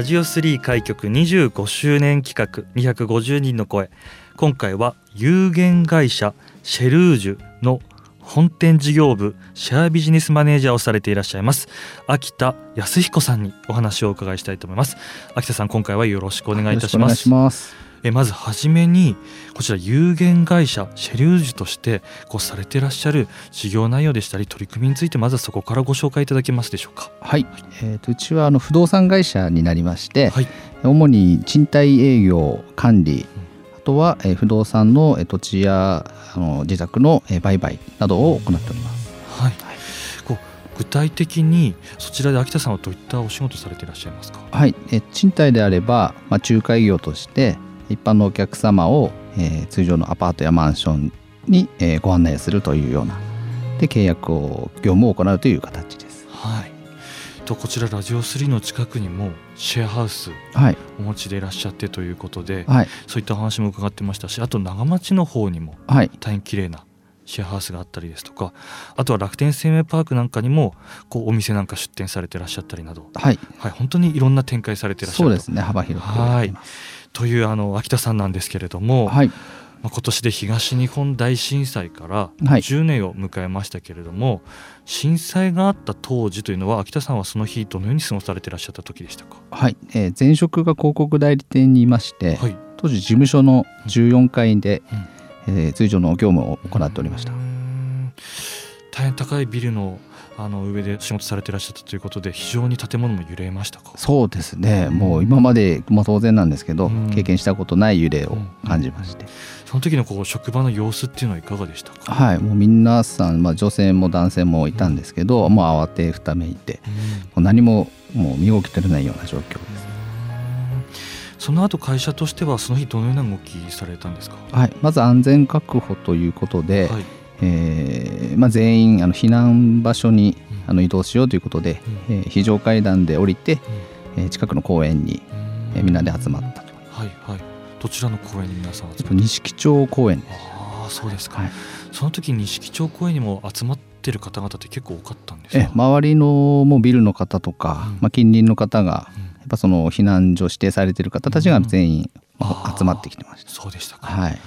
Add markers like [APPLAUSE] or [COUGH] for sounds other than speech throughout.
ラジオ3開局25周年企画250人の声。今回は有限会社シェルージュの本店事業部シェアビジネスマネージャーをされていらっしゃいます秋田康彦さんにお話をお伺いしたいと思います。秋田さん今回はよろしくお願いいたします。ます。えまずはじめにこちら有限会社シェルージュとしてこうされていらっしゃる事業内容でしたり取り組みについてまずはそこからご紹介いただけますでしょうか？はい、えー、とうちはあの不動産会社になりまして、はい。主に賃貸営業管理あとは、えー不動産のえー土地やあの自宅のえー売買などを行っております。はい、こう具体的にそちらで秋田さんはどういったお仕事されていらっしゃいますか？はい、えー賃貸であれば、まあ、仲介業として一般のお客様を、えー通常のアパートやマンションに、えーご案内するというような。で契約を業務を行うという形です。はい。とこちらラジオ3の近くにもシェアハウスはい。お持ちでいらっしゃってということではい。そういったお話も伺ってましたしあと長町の方にもはい。大変綺麗なシェアハウスがあったりですとかあとは楽天生命パークなんかにもこうお店なんか出店されてらっしゃったりなど、はい。はい、本当にいろんな展開されてらっしゃると。そうですね。幅広くやってますというあの秋田さんなんですけれども、はい。まあ、今年で東日本大震災からはい。10年を迎えましたけれども、震災があった当時というのは秋田さんはその日どのように過ごされてらっしゃった時でしたか、はい、えー前職が広告代理店にいまして、はい。当時事務所の14階で、うん。えー通常の業務を行っておりました。大変高いビルのあの上で仕事されてらっしゃったということで非常に建物も揺れましたか？そうですね。もう今まで、まあ、当然なんですけど、うん。経験したことない揺れを感じまして、その時のこう職場の様子っていうのはいかがでしたか、はい。もう皆さん、まあ、女性も男性もいたんですけど、もう慌てふためいてうん。もう何ももう身動き取れないような状況です。その後会社としてはその日どのような動きされたんですか？はい、まず安全確保ということで、はいえーまあ、全員あの避難場所にあの移動しようということで、うん。えー非常階段で降りて、えー近くの公園に、うん。えーみんなで集まったと。はいはい。どちらの公園に皆さん集まって錦町公園です。ああそうですか、はい、その時錦町公園にも集まってる方々って結構多かったんですか？え周りのもうビルの方とか、うん。まあ、近隣の方がうん。やっぱその避難所指定されている方たちが全員、まあ集まってきてました。そうでしたか、はい、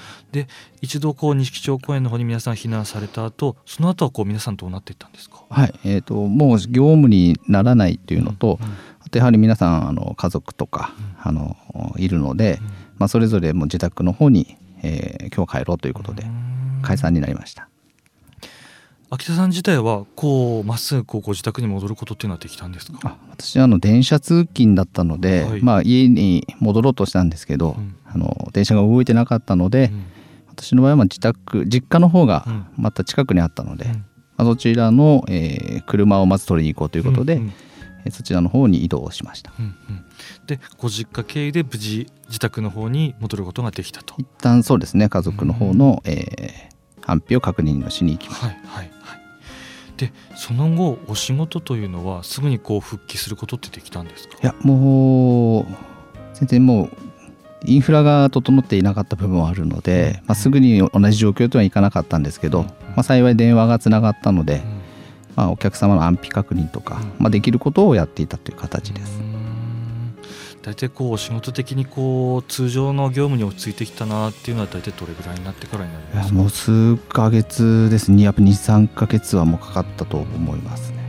一度こう錦町公園の方に皆さん避難された後その後はこう皆さんどうなっていったんですか？はい。えー、ともう業務にならないというのと、うんあとやはり皆さんあの家族とか、あのいるので、まあ、それぞれもう自宅の方に、えー今日帰ろうということでうん。解散になりました。秋田さん自体はこうまっすぐこうご自宅に戻ることっていうのはできたんですか？あ私はあの電車通勤だったので、はい。まあ、家に戻ろうとしたんですけど、うん。あの電車が動いてなかったので、うん私の場合はまあ自宅実家の方がうん。また近くにあったので、うん。まあ、そちらの、えー車をまず取りに行こうということで、うんうん。えーそちらの方に移動しました。うんうん。でご実家経由で無事自宅の方に戻ることができたと。一旦そうですね家族の方の、えー安否を確認をしに行きました。はいはいはい。でその後お仕事というのはすぐにこう復帰することってできたんですか？いやもう全然もうインフラが整っていなかった部分はあるので、まあ、すぐに同じ状況とはいかなかったんですけど、うん。まあ、幸い電話がつながったので、うん。まあ、お客様の安否確認とか、うん。まあ、できることをやっていたという形です。大体こうお仕事的にこう通常の業務に落ち着いてきたなっていうのは大体どれぐらいになってからになりいますか？やもう数ヶ月ですね。やっぱ23ヶ月はもうかかったと思いますね。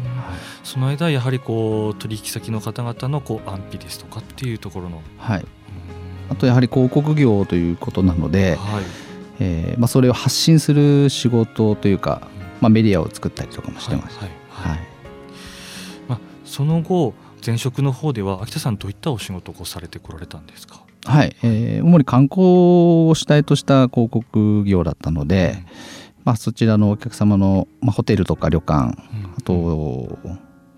その間やはりこう取引先の方々のこう安否ですとかっていうところのはい、あとやはり広告業ということなので、はい。えーまあ、それを発信する仕事というか、まあ、メディアを作ったりとかもしてました。はいまあ、その後前職の方では秋田さんどういったお仕事をされてこられたんですか？はい、えー主に観光を主体とした広告業だったので、まあ、そちらのお客様の、まあ、ホテルとか旅館あと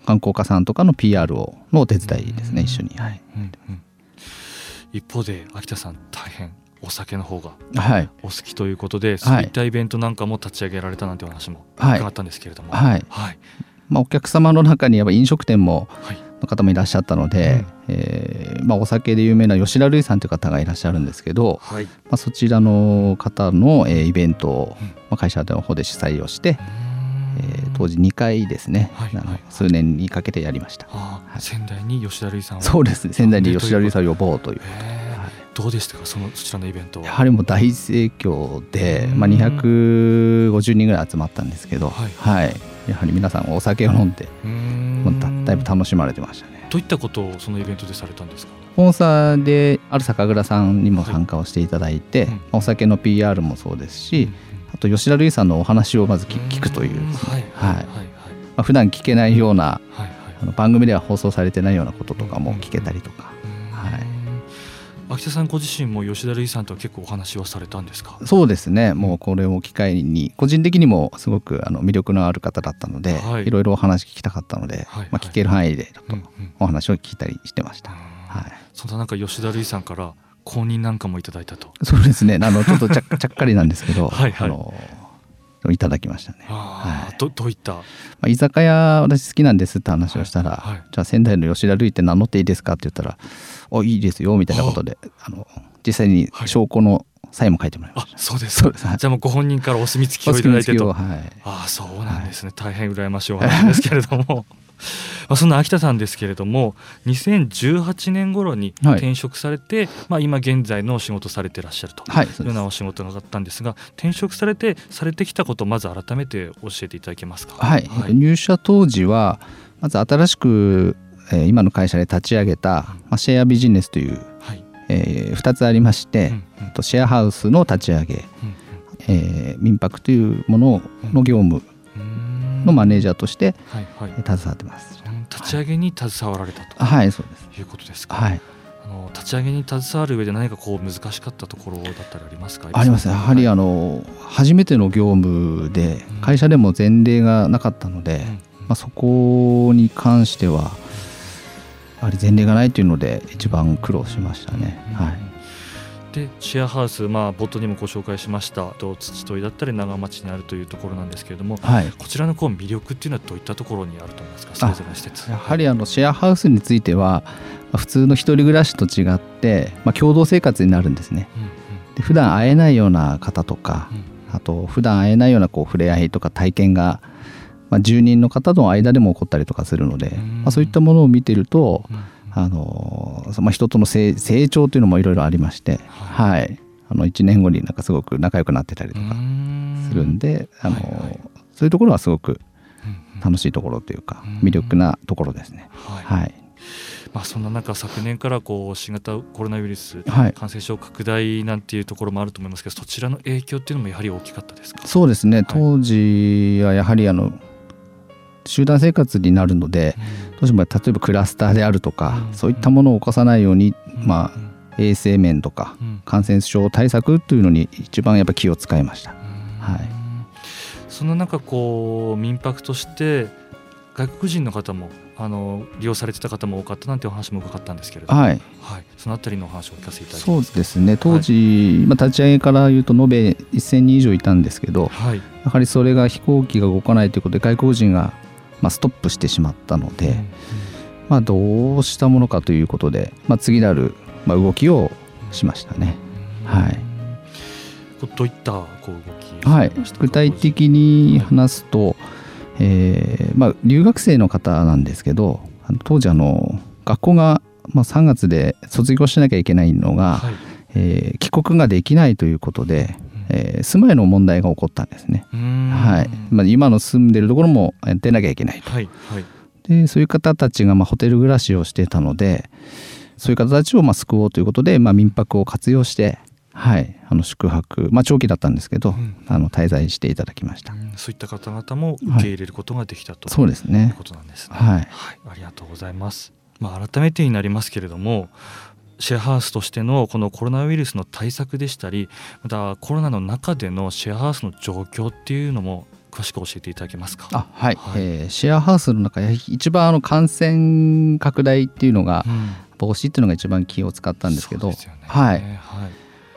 観光家さんとかの PR をのお手伝いですね一緒に、はい。うん。うん一方で秋田さん大変お酒の方がはい。お好きということで、そういったイベントなんかも立ち上げられたなんてお話もはい。伺ったんですけれども、はい。はい。まあ、お客様の中にやっぱ飲食店もはい。の方もいらっしゃったので、えーまあ、お酒で有名な吉田類さんという方がいらっしゃるんですけど、はい。まあ、そちらの方の、えーイベントを、うん。まあ、会社の方で主催をして、えー当時時2回ですね、はいはい。数年にかけてやりました。はい。仙台に吉田類さんを。そうですね。仙台に吉田類さんを呼ぼうとい。う。どうでしたか？そのそちらのイベントは。やはりもう大盛況で、まあ、うん250人ぐらい集まったんですけど、はい。はい、やはり皆さんお酒を飲んで、もうだいぶ楽しまれてましたね。どういったことをそのイベントでされたんですか？スポンサーである酒蔵さんにも参加をしていただいて、はいうんお酒の PR もそうですし、あと吉田類さんのお話をまず聞聞くという。ねはい。ははい。い。はい。まあ、普段聞けないようなはい。はい。あの番組では放送されてないようなこととかも聞けたりとか、はい。秋田さんご自身も吉田類さんとは結構お話はされたんですか？そうですね。もうこれを機会に個人的にもすごくあの魅力のある方だったので、はい。い、ろいろお話聞きたかったので、はい。まあ、聞ける範囲でちょっとお話を聞いたりしてました、はい、そんな中吉田類さんから公認なんかもいただいたと。そうですね。あのちょっとちゃ [LAUGHS] ちゃっかりなんですけどはいはい。あのいただきましたね、はい。どどういった？まあ、居酒屋私好きなんですって話をしたら、はい。はいじゃあ仙台の吉田類って名乗っていいですかって言ったら「おいいですよ」みたいなことであの実際に証拠のサインも書いてもらいまあした、そうですか。そうです。はい。じゃあもうご本人からお墨付きおをいただいてと。はい。ああそうなんですね、大変羨ましいお話ですけれどもまあそんな秋田さんですけれども2018年頃にはい。転職されて、まあ、今現在のお仕事されてらっしゃるとはいそうようなお仕事があったんですが転職されてされてきたことをまず改めて教えていただけますか？はい、はい。入社当時はまず新しく、えー今の会社で立ち上げた、まあ、シェアビジネスという、はい。え2つありまして、うんうん。とシェアハウスの立ち上げ、えー民泊というものの業務うんのマネージャーとして携わってます。うん立ち上げに携わられたと。はい、そうです。いうことですか、はい、あの立ち上げに携わる上で何かこう難しかったところだったりありますか？あります。ね。やはりあの初めての業務でうん。会社でも前例がなかったので、うんうん。まあ、そこに関してはやはり前例がないというので一番苦労しましたね。はい。でシェアハウス、まあ、冒頭にもご紹介しましたと土問いだったり長町にあるというところなんですけれどもはい、こちらのこう魅力っていうのはどういったところにあると思いますか？それぞれの施設やはりあのシェアハウスについてはまあ普通の一人暮らしと違って、まあ、共同生活になるんですね。うんうん。で普段会えないような方とかうん。あと普段会えないようなこう触れ合いとか体験が、まあ、住人の方の間でも起こったりとかするので、うん。まあ、そういったものを見てると、うんあのそまあ、人との成成長というのもいろいろありまして、ははい。あの1年後になんかすごく仲良くなってたりとかうん。するんで、あのはいはい。そういうところはすごく楽しいところというかうん魅力なところですね。はい。はい、まあ、そんな中昨年からこう新型コロナウイルスはい。感染症拡大なんていうところもあると思いますけどそちらの影響っていうのもやはり大きかったですか？そうですね。当時はやはりあの集団生活になるのでどうしても例えばクラスターであるとか、うん。そういったものを起こさないように、まうん。あ、衛生面とかうん。感染症対策というのに一番やっぱ気を使いました。はい。その中こう民泊として外国人の方もあの利用されてた方も多かったなんてお話も伺ったんですけれども、はい、はい、そのあたりのお話をお聞かせいただきそうですね。当時、まあ、立ち上げから言うと延べ1000人以上いたんですけどはい、やはりそれが飛行機が動かないということで外国人が、まあ、ストップしてしまったので、うんまあ、どうしたものかということで、まあ、次なる、まあ、動きをしましたね。はい。どういったこう動き？はい、具体的に話すと、えーまあ、留学生の方なんですけど当時あの学校が、まあ、3月で卒業しなきゃいけないのが、はい。えー帰国ができないということで、うんえー住まいの問題が起こったんですね。はい。まあ、今の住んでるところもえー出なきゃいけないと。はいはい。でそういう方たちがまあホテル暮らしをしてたのでそういう方たちをまあ救おうということで、まあ、民泊を活用して、はい、あの宿泊、まあ、長期だったんですけど、うん。あの滞在していただきました。うん。そういった方々も受け入れることができたと、そうですね。いうことなんですね。はい。ありがとうございます。まあ改めてになりますけれども、シェアハウスとしてのこのコロナウイルスの対策でしたりまたコロナの中でのシェアハウスの状況っていうのも詳しく教えていただけますか？あはい、はい、えー、シェアハウスの中一番あの感染拡大っていうのが、防止っていうのが一番気を使ったんですけど、ね、はい、はい、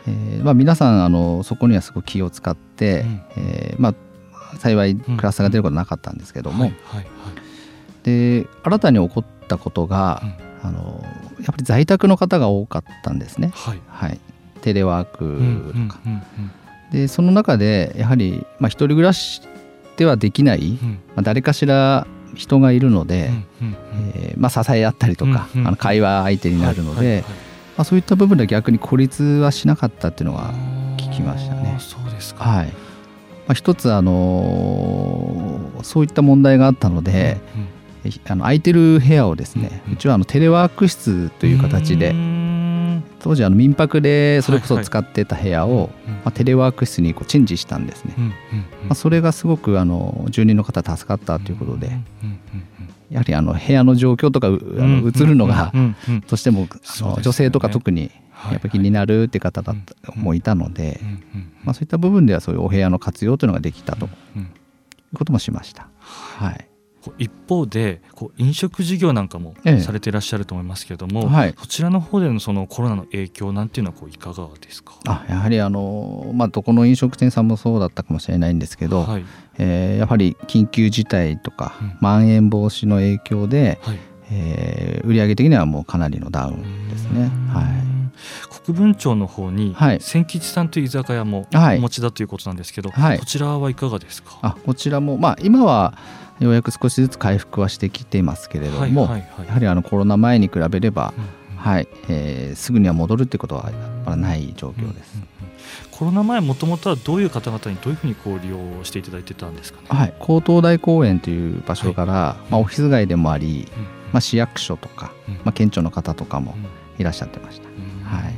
えー、まあ、皆さんあのそこにはすごく気を使って、うん、えー、まあ、幸いクラスターが出ることはなかったんですけども、で新たに起こったことが、うん、あのやっぱり在宅の方が多かったんですね、はい、はい、テレワークとか。でその中でやはり、まあ、一人暮らしではできない、まあ、誰かしら人がいるので、えまあ、支え合ったりとか、あの会話相手になるので、まあ、そういった部分では逆に孤立はしなかったっていうのは聞きましたね。そうですか、はい。まあ、一つ、あのー、そういった問題があったので、あの空いてる部屋をですね、うちはあのテレワーク室という形で。当時あの民泊でそれこそ使ってた部屋を、まあ、テレワーク室にこうチェンジしたんですね、まあ、それがすごくあの住人の方助かったということで、やはりあの部屋の状況とかあの映るのがとしても女性とか特にやっぱ気になるって方だもいたので、まあ、そういった部分ではそういうお部屋の活用というのができたということもしました。はい一方でこう飲食事業なんかもされていらっしゃると思いますけれども、ええはい、そちらの方でのそのコロナの影響なんていうのはこういかがですか？あやはりあの、まあ、どこの飲食店さんもそうだったかもしれないんですけど、はい、えー、やはり緊急事態とか、うん、まん延防止の影響で、はい、えー、売上的にはもうかなりのダウンですね。はい国分町の方に千吉さんという居酒屋もお持ちだということなんですけど、はい、こちらはいかがですか？あこちらも、まあ、今はようやく少しずつ回復はしてきていますけれども、はいはいはい、やはりあのコロナ前に比べれば、うんうん、はいえー、すぐには戻るってことはない状況です。うんうんコロナ前もともとはどういう方々にどういうふうにこう利用していただいてたんですかね？はい、高東大公園という場所から、はい、まあ、オフィス街でもあり、うん、まあ、市役所とか、うん、まあ、県庁の方とかもいらっしゃってました。はい。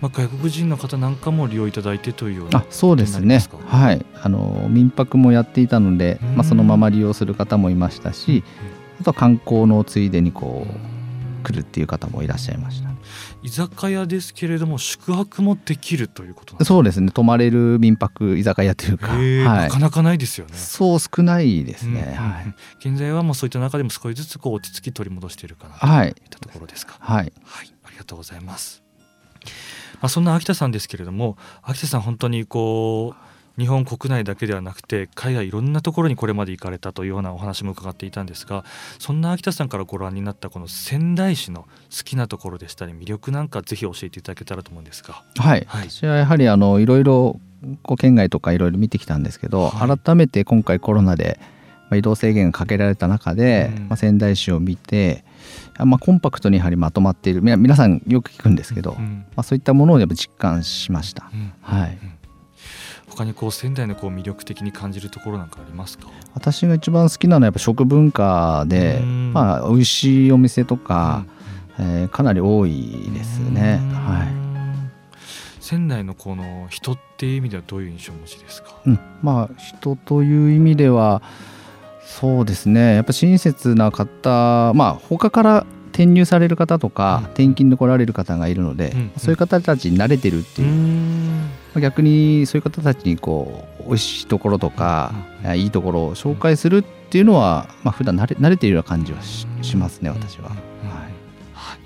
まあ、外国人の方なんかも利用いただいてというようなあそうですね。はい。あの民泊もやっていたので、まあ、そのまま利用する方もいましたし、あとは観光のついでにこう来るっていう方もいらっしゃいました。居酒屋ですけれども宿泊もできるということそうですね。泊まれる民泊居酒屋というか、はい、なかなかないですよね。そう少ないですね、うんはい、現在はもうそういった中でも少しずつこう落ち着き取り戻しているかなといったところですか？はい、はい、ありがとうございますまあ、そんな秋田さんですけれども秋田さん本当にこう日本国内だけではなくて海外いろんなところにこれまで行かれたというようなお話も伺っていたんですがそんな秋田さんからご覧になったこの仙台市の好きなところでしたり魅力なんかぜひ教えていただけたらと思うんですが。はい、はい、私はやはりあのいろいろこう県外とかいろいろ見てきたんですけど、はい、改めて今回コロナで移動制限がかけられた中で、うん、まあ、仙台市を見てまあ、コンパクトにやはりまとまっている。皆さんよく聞くんですけど、うん、まあ、そういったものをやっぱ実感しました。うん、はい。他にこう仙台のこう魅力的に感じるところなんかありますか？私が一番好きなのはやっぱ食文化で、まあ、美味しいお店とか、うん、えー、かなり多いですね。はい、仙台のこの人っていう意味ではどういう印象をお持ちですか、うん、まあ人という意味ではそうですね。やっぱ親切な方まあ他から転入される方とか、うん、転勤で来られる方がいるので、うん、そういう方たちに慣れてるっていう、逆にそういう方たちにこう美味しいところとか、うん、いいところを紹介するっていうのは、まあ普段慣れ慣れているような感じはしますね私は、はい、はい、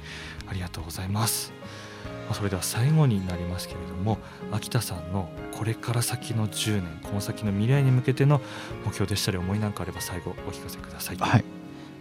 ありがとうございますまあ、それでは最後になりますけれども秋田さんのこれから先の10年この先の未来に向けての目標でしたり思いなんかあれば最後お聞かせください。はい。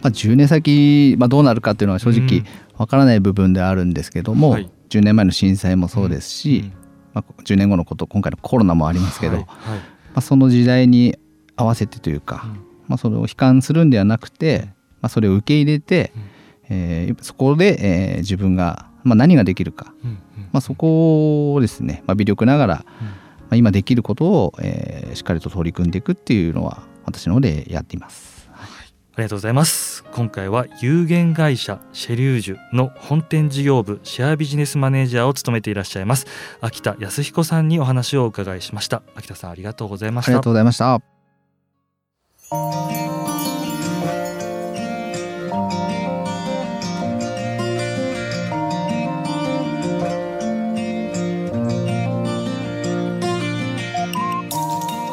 まあ、10年先、まあ、どうなるかっていうのは正直わからない部分であるんですけども、うんはい、10年前の震災もそうですし、うん。うん、まあ、10年後のこと今回のコロナもありますけど、はい。はい、まあ、その時代に合わせてというか、うん、まあ、それを悲観するんではなくて、まあ、それを受け入れて、うん、えー、そこで、えー、自分がまあ、何ができるか、うんうん、まあ、そこをですね、まあ、微力ながら、うん、まあ、今できることを、えー、しっかりと取り組んでいくっていうのは私の方でやっています。はい、ありがとうございます。今回は有限会社シェリュージュの本店事業部シェアビジネスマネージャーを務めていらっしゃいます秋田康彦さんにお話をお伺いしました。秋田さんありがとうございました。ありがとうございました